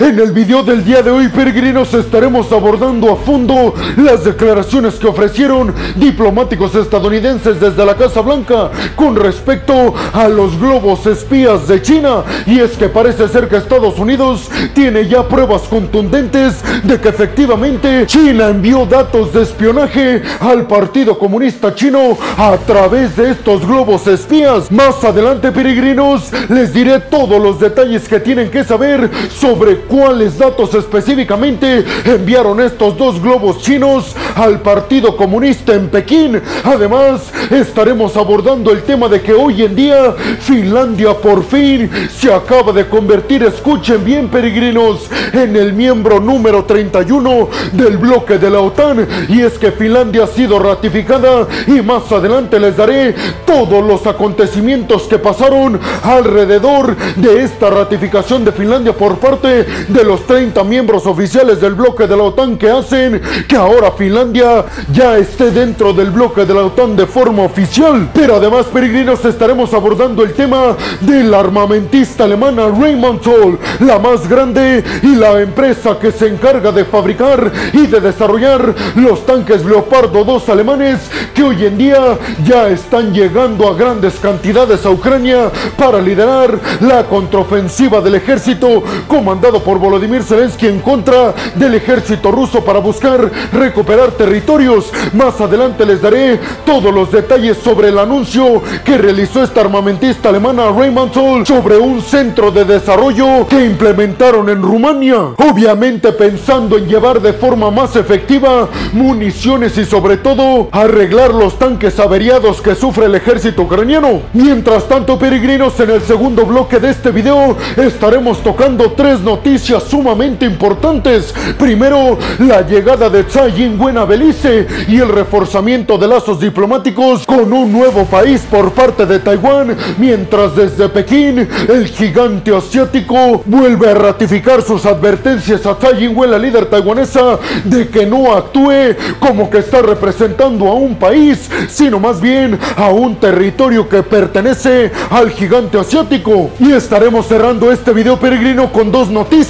En el video del día de hoy, peregrinos, estaremos abordando a fondo las declaraciones que ofrecieron diplomáticos estadounidenses desde la Casa Blanca con respecto a los globos espías de China. Y es que parece ser que Estados Unidos tiene ya pruebas contundentes de que efectivamente China envió datos de espionaje al Partido Comunista Chino a través de estos globos espías. Más adelante, peregrinos, les diré todos los detalles que tienen que saber sobre cuáles datos específicamente enviaron estos dos globos chinos al Partido Comunista en Pekín. Además, estaremos abordando el tema de que hoy en día Finlandia por fin se acaba de convertir, escuchen bien peregrinos, en el miembro número 31 del bloque de la OTAN. Y es que Finlandia ha sido ratificada y más adelante les daré todos los acontecimientos que pasaron alrededor de esta ratificación de Finlandia por parte de los 30 miembros oficiales del bloque de la OTAN que hacen que ahora Finlandia ya esté dentro del bloque de la OTAN de forma oficial. Pero además, peregrinos, estaremos abordando el tema de la armamentista alemana Rheinmetall, la más grande y la empresa que se encarga de fabricar y de desarrollar los tanques Leopardo 2 alemanes que hoy en día ya están llegando a grandes cantidades a Ucrania para liderar la contraofensiva del ejército comandado por Volodymyr Zelensky en contra del ejército ruso para buscar recuperar territorios. Más adelante les daré todos los detalles sobre el anuncio que realizó esta armamentista alemana Rheinmetall sobre un centro de desarrollo que implementaron en Rumania. Obviamente pensando en llevar de forma más efectiva municiones y sobre todo arreglar los tanques averiados que sufre el ejército ucraniano. Mientras tanto, peregrinos, en el segundo bloque de este video estaremos tocando tres noticias sumamente importantes. Primero, la llegada de Tsai Ing-wen a Belice y el reforzamiento de lazos diplomáticos con un nuevo país por parte de Taiwán, mientras desde Pekín el gigante asiático vuelve a ratificar sus advertencias a Tsai Ing-wen, la líder taiwanesa, de que no actúe como que está representando a un país, sino más bien a un territorio que pertenece al gigante asiático. Y estaremos cerrando este video peregrino con dos noticias.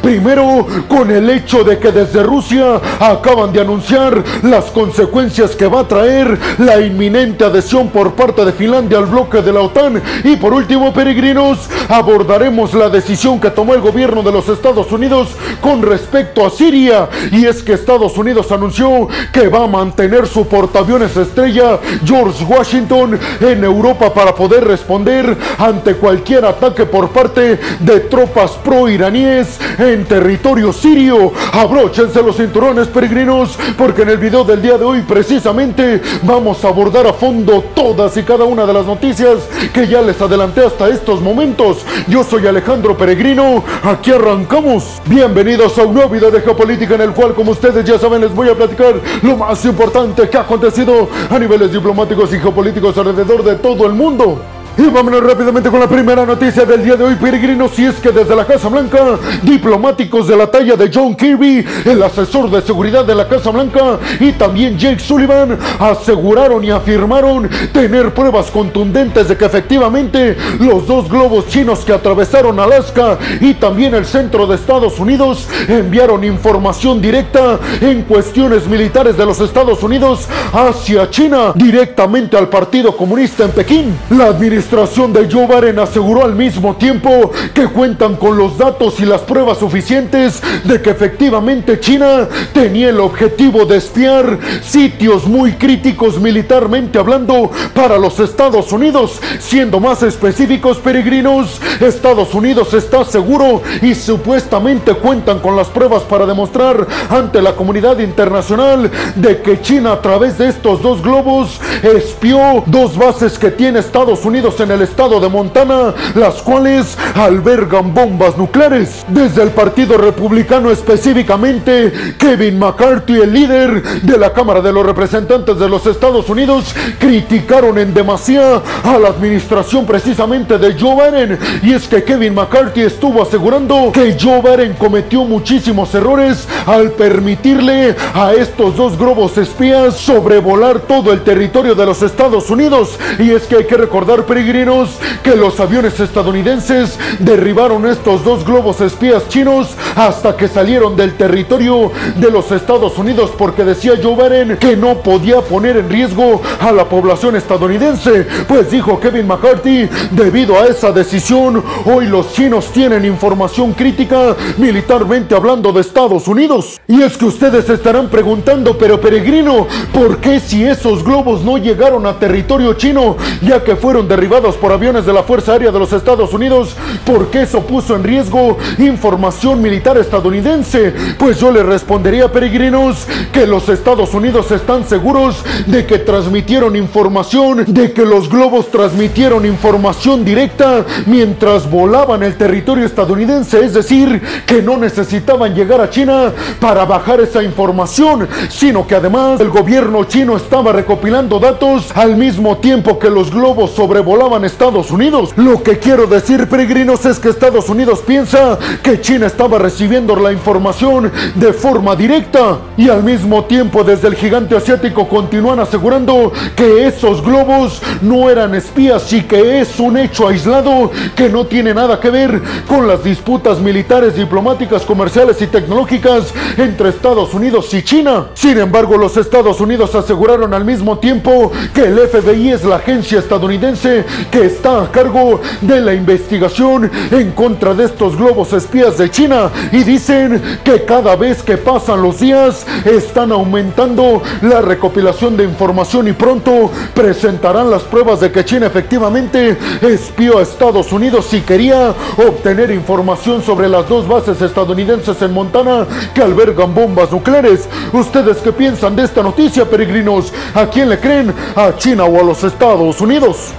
Primero, con el hecho de que desde Rusia acaban de anunciar las consecuencias que va a traer la inminente adhesión por parte de Finlandia al bloque de la OTAN. Y por último, peregrinos, abordaremos la decisión que tomó el gobierno de los Estados Unidos con respecto a Siria. Y es que Estados Unidos anunció que va a mantener su portaaviones estrella George Washington en Europa para poder responder ante cualquier ataque por parte de tropas pro-iraníes en territorio sirio. Abróchense los cinturones peregrinos porque en el video del día de hoy precisamente vamos a abordar a fondo todas y cada una de las noticias que ya les adelanté hasta estos momentos. Yo soy Alejandro Peregrino, aquí arrancamos. Bienvenidos a un nuevo video de geopolítica en el cual como ustedes ya saben les voy a platicar lo más importante que ha acontecido a niveles diplomáticos y geopolíticos alrededor de todo el mundo. Y vámonos rápidamente con la primera noticia del día de hoy, peregrinos, y es que desde la Casa Blanca, diplomáticos de la talla de John Kirby, el asesor de seguridad de la Casa Blanca, y también Jake Sullivan, aseguraron y afirmaron tener pruebas contundentes de que efectivamente los dos globos chinos que atravesaron Alaska y también el centro de Estados Unidos enviaron información directa en cuestiones militares de los Estados Unidos hacia China, directamente al Partido Comunista en Pekín. La administración administración de Joe Biden aseguró al mismo tiempo que cuentan con los datos y las pruebas suficientes de que efectivamente China tenía el objetivo de espiar sitios muy críticos militarmente hablando para los Estados Unidos. Siendo más específicos, peregrinos, Estados Unidos está seguro y supuestamente cuentan con las pruebas para demostrar ante la comunidad internacional de que China a través de estos dos globos espió dos bases que tiene Estados Unidos en el estado de Montana, las cuales albergan bombas nucleares. Desde el Partido Republicano específicamente, Kevin McCarthy, el líder de la Cámara de los Representantes de los Estados Unidos, criticaron en demasía a la administración precisamente de Joe Biden. Y es que Kevin McCarthy estuvo asegurando que Joe Biden cometió muchísimos errores al permitirle a estos dos globos espías sobrevolar todo el territorio de los Estados Unidos. Y es que hay que recordar, peregrinos, peregrinos que los aviones estadounidenses derribaron estos dos globos espías chinos hasta que salieron del territorio de los Estados Unidos porque decía Joe Biden que no podía poner en riesgo a la población estadounidense. Pues dijo Kevin McCarthy, debido a esa decisión, hoy los chinos tienen información crítica militarmente hablando de Estados Unidos. Y es que ustedes estarán preguntando, pero peregrino, ¿por qué si esos globos no llegaron a territorio chino, ya que fueron derribados por aviones de la Fuerza Aérea de los Estados Unidos, ¿por qué eso puso en riesgo información militar estadounidense? Pues yo le respondería, peregrinos, que los Estados Unidos están seguros de que transmitieron información, de que los globos transmitieron información directa mientras volaban el territorio estadounidense, es decir, que no necesitaban llegar a China para bajar esa información, sino que además el gobierno chino estaba recopilando datos al mismo tiempo que los globos sobrevolaban Estados Unidos. Lo que quiero decir, peregrinos, es que Estados Unidos piensa que China estaba recibiendo la información de forma directa y al mismo tiempo desde el gigante asiático continúan asegurando que esos globos no eran espías y que es un hecho aislado que no tiene nada que ver con las disputas militares, diplomáticas, comerciales y tecnológicas entre Estados Unidos y China. Sin embargo, los Estados Unidos aseguraron al mismo tiempo que el FBI es la agencia estadounidense que está a cargo de la investigación en contra de estos globos espías de China y dicen que cada vez que pasan los días están aumentando la recopilación de información y pronto presentarán las pruebas de que China efectivamente espió a Estados Unidos y quería obtener información sobre las dos bases estadounidenses en Montana que albergan bombas nucleares. ¿Ustedes qué piensan de esta noticia, peregrinos? ¿A quién le creen? ¿A China o a los Estados Unidos?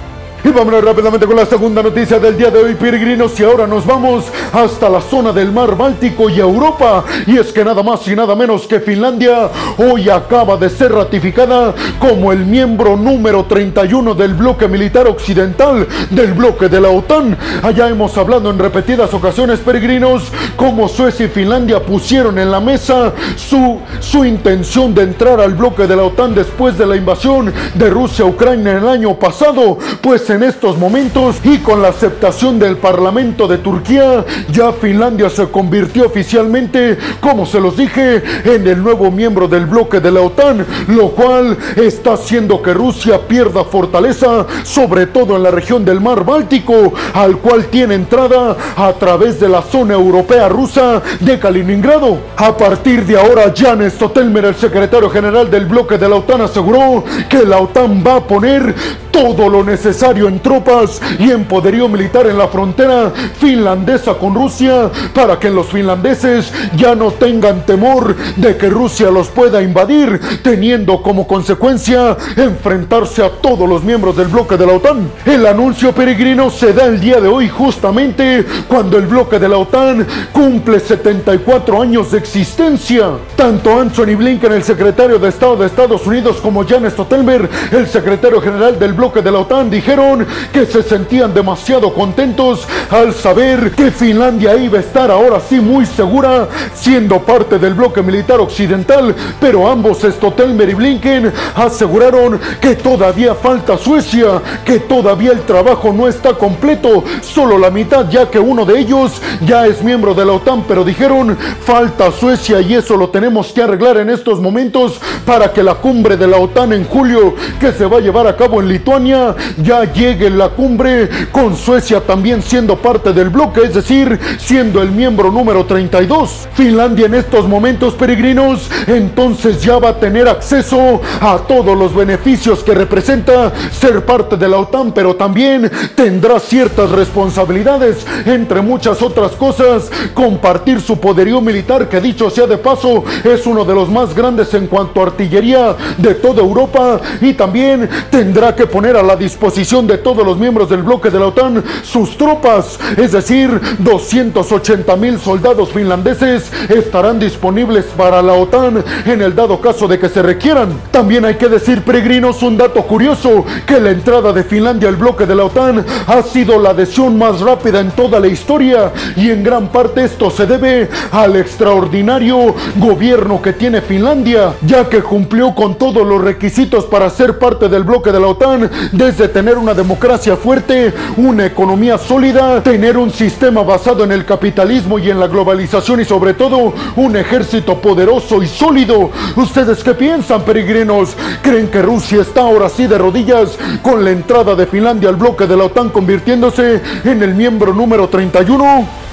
Y vámonos rápidamente con la segunda noticia del día de hoy, peregrinos. Y ahora nos vamos hasta la zona del mar Báltico y Europa. Y es que nada más y nada menos que Finlandia hoy acaba de ser ratificada como el miembro número 31 del bloque militar occidental del bloque de la OTAN. Allá hemos hablado en repetidas ocasiones, peregrinos, cómo Suecia y Finlandia pusieron en la mesa su, su intención de entrar al bloque de la OTAN después de la invasión de Rusia a Ucrania en el año pasado. Pues en estos momentos y con la aceptación del Parlamento de Turquía, ya Finlandia se convirtió oficialmente, como se los dije, en el nuevo miembro del bloque de la OTAN, lo cual está haciendo que Rusia pierda fortaleza, sobre todo en la región del mar Báltico, al cual tiene entrada a través de la zona europea rusa de Kaliningrado. A partir de ahora, Jan Stotelmer, el secretario general del bloque de la OTAN, aseguró que la OTAN va a poner todo lo necesario en tropas y en poderío militar en la frontera finlandesa con Rusia para que los finlandeses ya no tengan temor de que Rusia los pueda invadir, teniendo como consecuencia enfrentarse a todos los miembros del bloque de la OTAN. El anuncio peregrino se da el día de hoy justamente cuando el bloque de la OTAN cumple 74 años de existencia. Tanto Anthony Blinken, el secretario de Estado de Estados Unidos, como Jan Stoltenberg, el secretario general del bloque de la OTAN, dijeron que se sentían demasiado contentos al saber que Finlandia iba a estar ahora sí muy segura siendo parte del bloque militar occidental, pero ambos Stoltenberg y Blinken aseguraron que todavía falta Suecia, que todavía el trabajo no está completo, solo la mitad ya que uno de ellos ya es miembro de la OTAN, pero dijeron falta Suecia y eso lo tenemos que arreglar en estos momentos para que la cumbre de la OTAN en julio que se va a llevar a cabo en Lituania ya llegue la cumbre con Suecia también siendo parte del bloque, es decir, siendo el miembro número 32. Finlandia en estos momentos peregrinos entonces ya va a tener acceso a todos los beneficios que representa ser parte de la OTAN, pero también tendrá ciertas responsabilidades, entre muchas otras cosas, compartir su poderío militar, que dicho sea de paso, es uno de los más grandes en cuanto a artillería de toda Europa, y también tendrá que poner a la disposición de todos los miembros del bloque de la OTAN sus tropas, es decir, 280 mil soldados finlandeses estarán disponibles para la OTAN en el dado caso de que se requieran. También hay que decir, peregrinos, un dato curioso, que la entrada de Finlandia al bloque de la OTAN ha sido la adhesión más rápida en toda la historia y en gran parte esto se debe al extraordinario gobierno que tiene Finlandia, ya que cumplió con todos los requisitos para ser parte del bloque de la OTAN desde tener una democracia fuerte, una economía sólida, tener un sistema basado en el capitalismo y en la globalización y sobre todo un ejército poderoso y sólido. ¿Ustedes qué piensan, peregrinos? ¿Creen que Rusia está ahora sí de rodillas con la entrada de Finlandia al bloque de la OTAN convirtiéndose en el miembro número 31?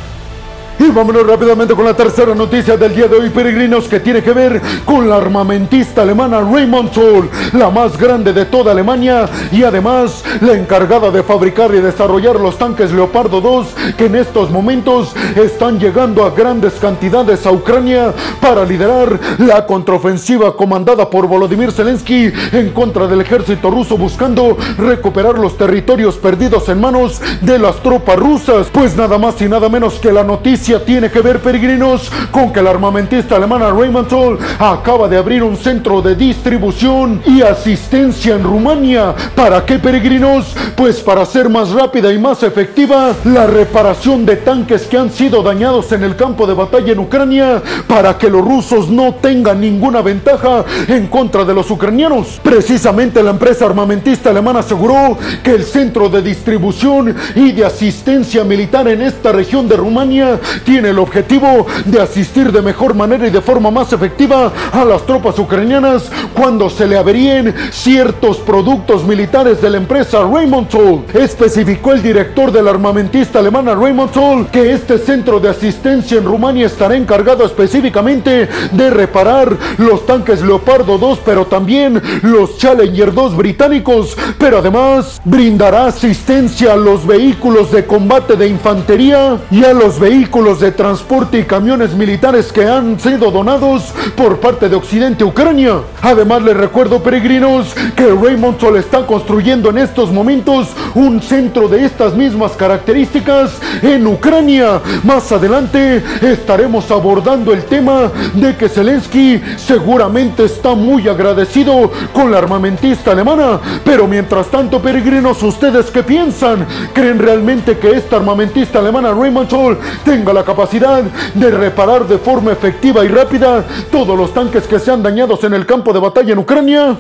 Y vámonos rápidamente con la tercera noticia del día de hoy, peregrinos, que tiene que ver con la armamentista alemana Raymond Zoll, la más grande de toda Alemania y además la encargada de fabricar y desarrollar los tanques Leopardo 2 que en estos momentos están llegando a grandes cantidades a Ucrania para liderar la contraofensiva comandada por Volodymyr Zelensky en contra del ejército ruso buscando recuperar los territorios perdidos en manos de las tropas rusas. Pues nada más y nada menos que la noticia tiene que ver, peregrinos, con que la armamentista alemana Rheinmetall acaba de abrir un centro de distribución y asistencia en Rumania. ¿Para qué, peregrinos? Pues para hacer más rápida y más efectiva la reparación de tanques que han sido dañados en el campo de batalla en Ucrania, para que los rusos no tengan ninguna ventaja en contra de los ucranianos. Precisamente la empresa armamentista alemana aseguró que el centro de distribución y de asistencia militar en esta región de Rumania tiene el objetivo de asistir de mejor manera y de forma más efectiva a las tropas ucranianas cuando se le averíen ciertos productos militares de la empresa Raymond Toll. Especificó el director de la armamentista alemana Raymond Toll que este centro de asistencia en Rumania estará encargado específicamente de reparar los tanques Leopardo 2, pero también los Challenger 2 británicos, pero además brindará asistencia a los vehículos de combate de infantería y a los vehículos de transporte y camiones militares que han sido donados por parte de Occidente Ucrania. Además les recuerdo peregrinos que Raymond Sol está construyendo en estos momentos un centro de estas mismas características en Ucrania. Más adelante estaremos abordando el tema de que Zelensky seguramente está muy agradecido con la armamentista alemana. Pero mientras tanto peregrinos, ¿ustedes qué piensan? ¿Creen realmente que esta armamentista alemana Raymond Sol tenga la capacidad de reparar de forma efectiva y rápida todos los tanques que sean dañados en el campo de batalla en Ucrania.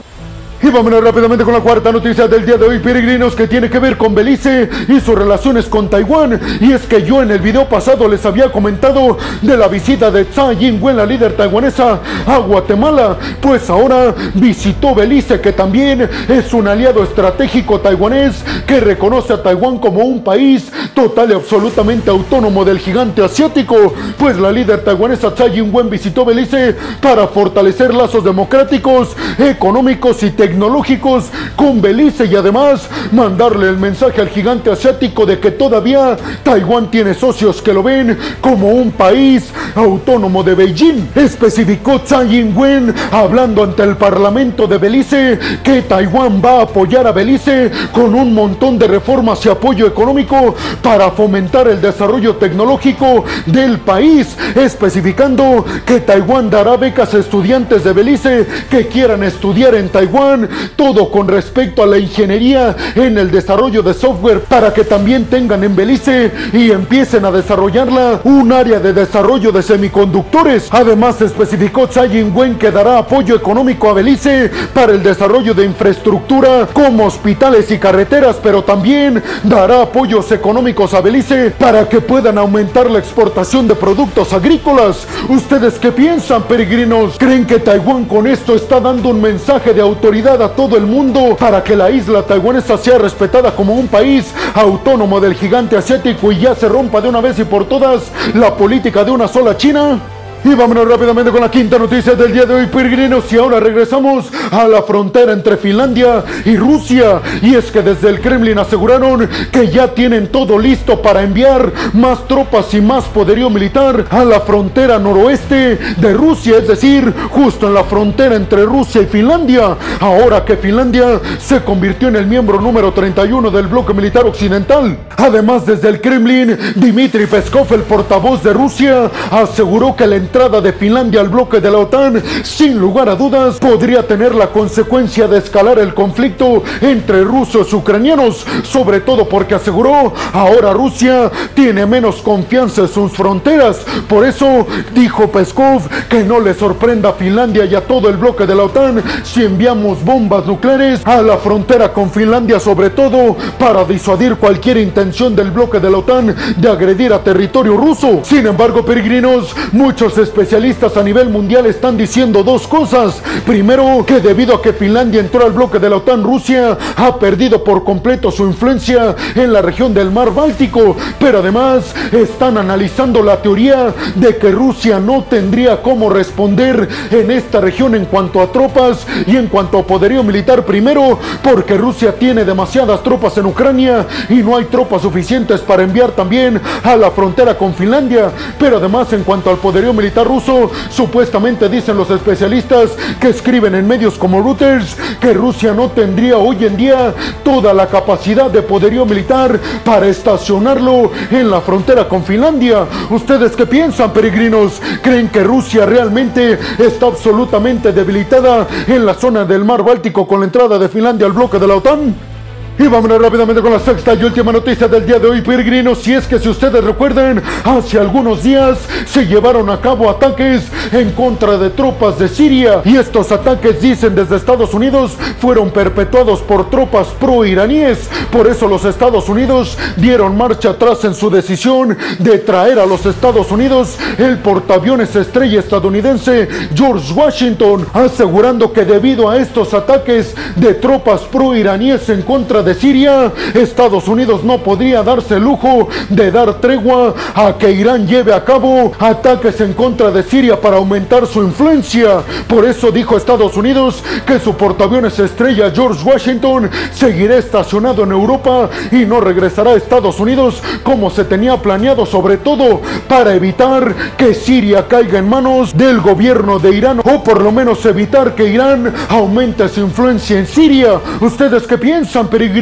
Y vámonos rápidamente con la cuarta noticia del día de hoy, peregrinos, que tiene que ver con Belice y sus relaciones con Taiwán. Y es que yo en el video pasado les había comentado de la visita de Tsai Ing-wen, la líder taiwanesa, a Guatemala. Pues ahora visitó Belice, que también es un aliado estratégico taiwanés que reconoce a Taiwán como un país total y absolutamente autónomo del gigante asiático. Pues la líder taiwanesa Tsai Ing-wen visitó Belice para fortalecer lazos democráticos, económicos y tecnológicos tecnológicos con Belice y además mandarle el mensaje al gigante asiático de que todavía Taiwán tiene socios que lo ven como un país autónomo de Beijing. Especificó Tsai Ing-wen hablando ante el Parlamento de Belice que Taiwán va a apoyar a Belice con un montón de reformas y apoyo económico para fomentar el desarrollo tecnológico del país, especificando que Taiwán dará becas a estudiantes de Belice que quieran estudiar en Taiwán todo con respecto a la ingeniería en el desarrollo de software para que también tengan en Belice y empiecen a desarrollarla un área de desarrollo de semiconductores. Además especificó Tsai Ing-wen que dará apoyo económico a Belice para el desarrollo de infraestructura como hospitales y carreteras, pero también dará apoyos económicos a Belice para que puedan aumentar la exportación de productos agrícolas. ¿Ustedes qué piensan, peregrinos? ¿Creen que Taiwán con esto está dando un mensaje de autoridad a todo el mundo para que la isla taiwanesa sea respetada como un país autónomo del gigante asiático y ya se rompa de una vez y por todas la política de una sola China? Y vámonos rápidamente con la quinta noticia del día de hoy, peregrinos. Y ahora regresamos a la frontera entre Finlandia y Rusia. Y es que desde el Kremlin aseguraron que ya tienen todo listo para enviar más tropas y más poderío militar a la frontera noroeste de Rusia, es decir, justo en la frontera entre Rusia y Finlandia. Ahora que Finlandia se convirtió en el miembro número 31 del bloque militar occidental. Además, desde el Kremlin, Dmitry Peskov, el portavoz de Rusia, aseguró que el entrada de Finlandia al bloque de la OTAN, sin lugar a dudas, podría tener la consecuencia de escalar el conflicto entre rusos y ucranianos, sobre todo porque aseguró, ahora Rusia tiene menos confianza en sus fronteras. Por eso dijo Peskov que no le sorprenda a Finlandia y a todo el bloque de la OTAN si enviamos bombas nucleares a la frontera con Finlandia, sobre todo para disuadir cualquier intención del bloque de la OTAN de agredir a territorio ruso. Sin embargo, peregrinos, muchos especialistas a nivel mundial están diciendo dos cosas. Primero, que debido a que Finlandia entró al bloque de la OTAN, Rusia ha perdido por completo su influencia en la región del mar Báltico. Pero además, están analizando la teoría de que Rusia no tendría cómo responder en esta región en cuanto a tropas y en cuanto a poderío militar. Primero, porque Rusia tiene demasiadas tropas en Ucrania y no hay tropas suficientes para enviar también a la frontera con Finlandia. Pero además, en cuanto al poderío militar ruso, supuestamente dicen los especialistas que escriben en medios como Reuters que Rusia no tendría hoy en día toda la capacidad de poderío militar para estacionarlo en la frontera con Finlandia. ¿Ustedes qué piensan, peregrinos? ¿Creen que Rusia realmente está absolutamente debilitada en la zona del mar Báltico con la entrada de Finlandia al bloque de la OTAN? Y vámonos rápidamente con la sexta y última noticia del día de hoy, peregrinos. Si es que si ustedes recuerdan, hace algunos días se llevaron a cabo ataques en contra de tropas de Siria. Y estos ataques, dicen desde Estados Unidos, fueron perpetuados por tropas pro-iraníes. Por eso los Estados Unidos dieron marcha atrás en su decisión de traer a los Estados Unidos el portaaviones estrella estadounidense George Washington, asegurando que debido a estos ataques de tropas pro-iraníes en contra de Siria, Estados Unidos no podría darse el lujo de dar tregua a que Irán lleve a cabo ataques en contra de Siria para aumentar su influencia. Por eso dijo Estados Unidos que su portaaviones estrella George Washington seguirá estacionado en Europa y no regresará a Estados Unidos como se tenía planeado, sobre todo para evitar que Siria caiga en manos del gobierno de Irán o por lo menos evitar que Irán aumente su influencia en Siria. ¿Ustedes qué piensan, peregrinos?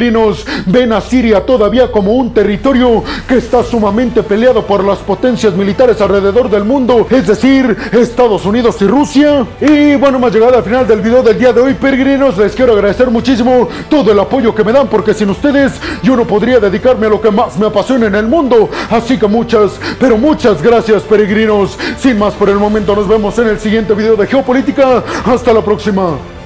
Ven a Siria todavía como un territorio que está sumamente peleado por las potencias militares alrededor del mundo, es decir, Estados Unidos y Rusia. Y bueno, hemos llegado al final del video del día de hoy, peregrinos. Les quiero agradecer muchísimo todo el apoyo que me dan, porque sin ustedes yo no podría dedicarme a lo que más me apasiona en el mundo. Así que muchas, pero muchas gracias, peregrinos. Sin más por el momento, nos vemos en el siguiente video de Geopolítica. Hasta la próxima.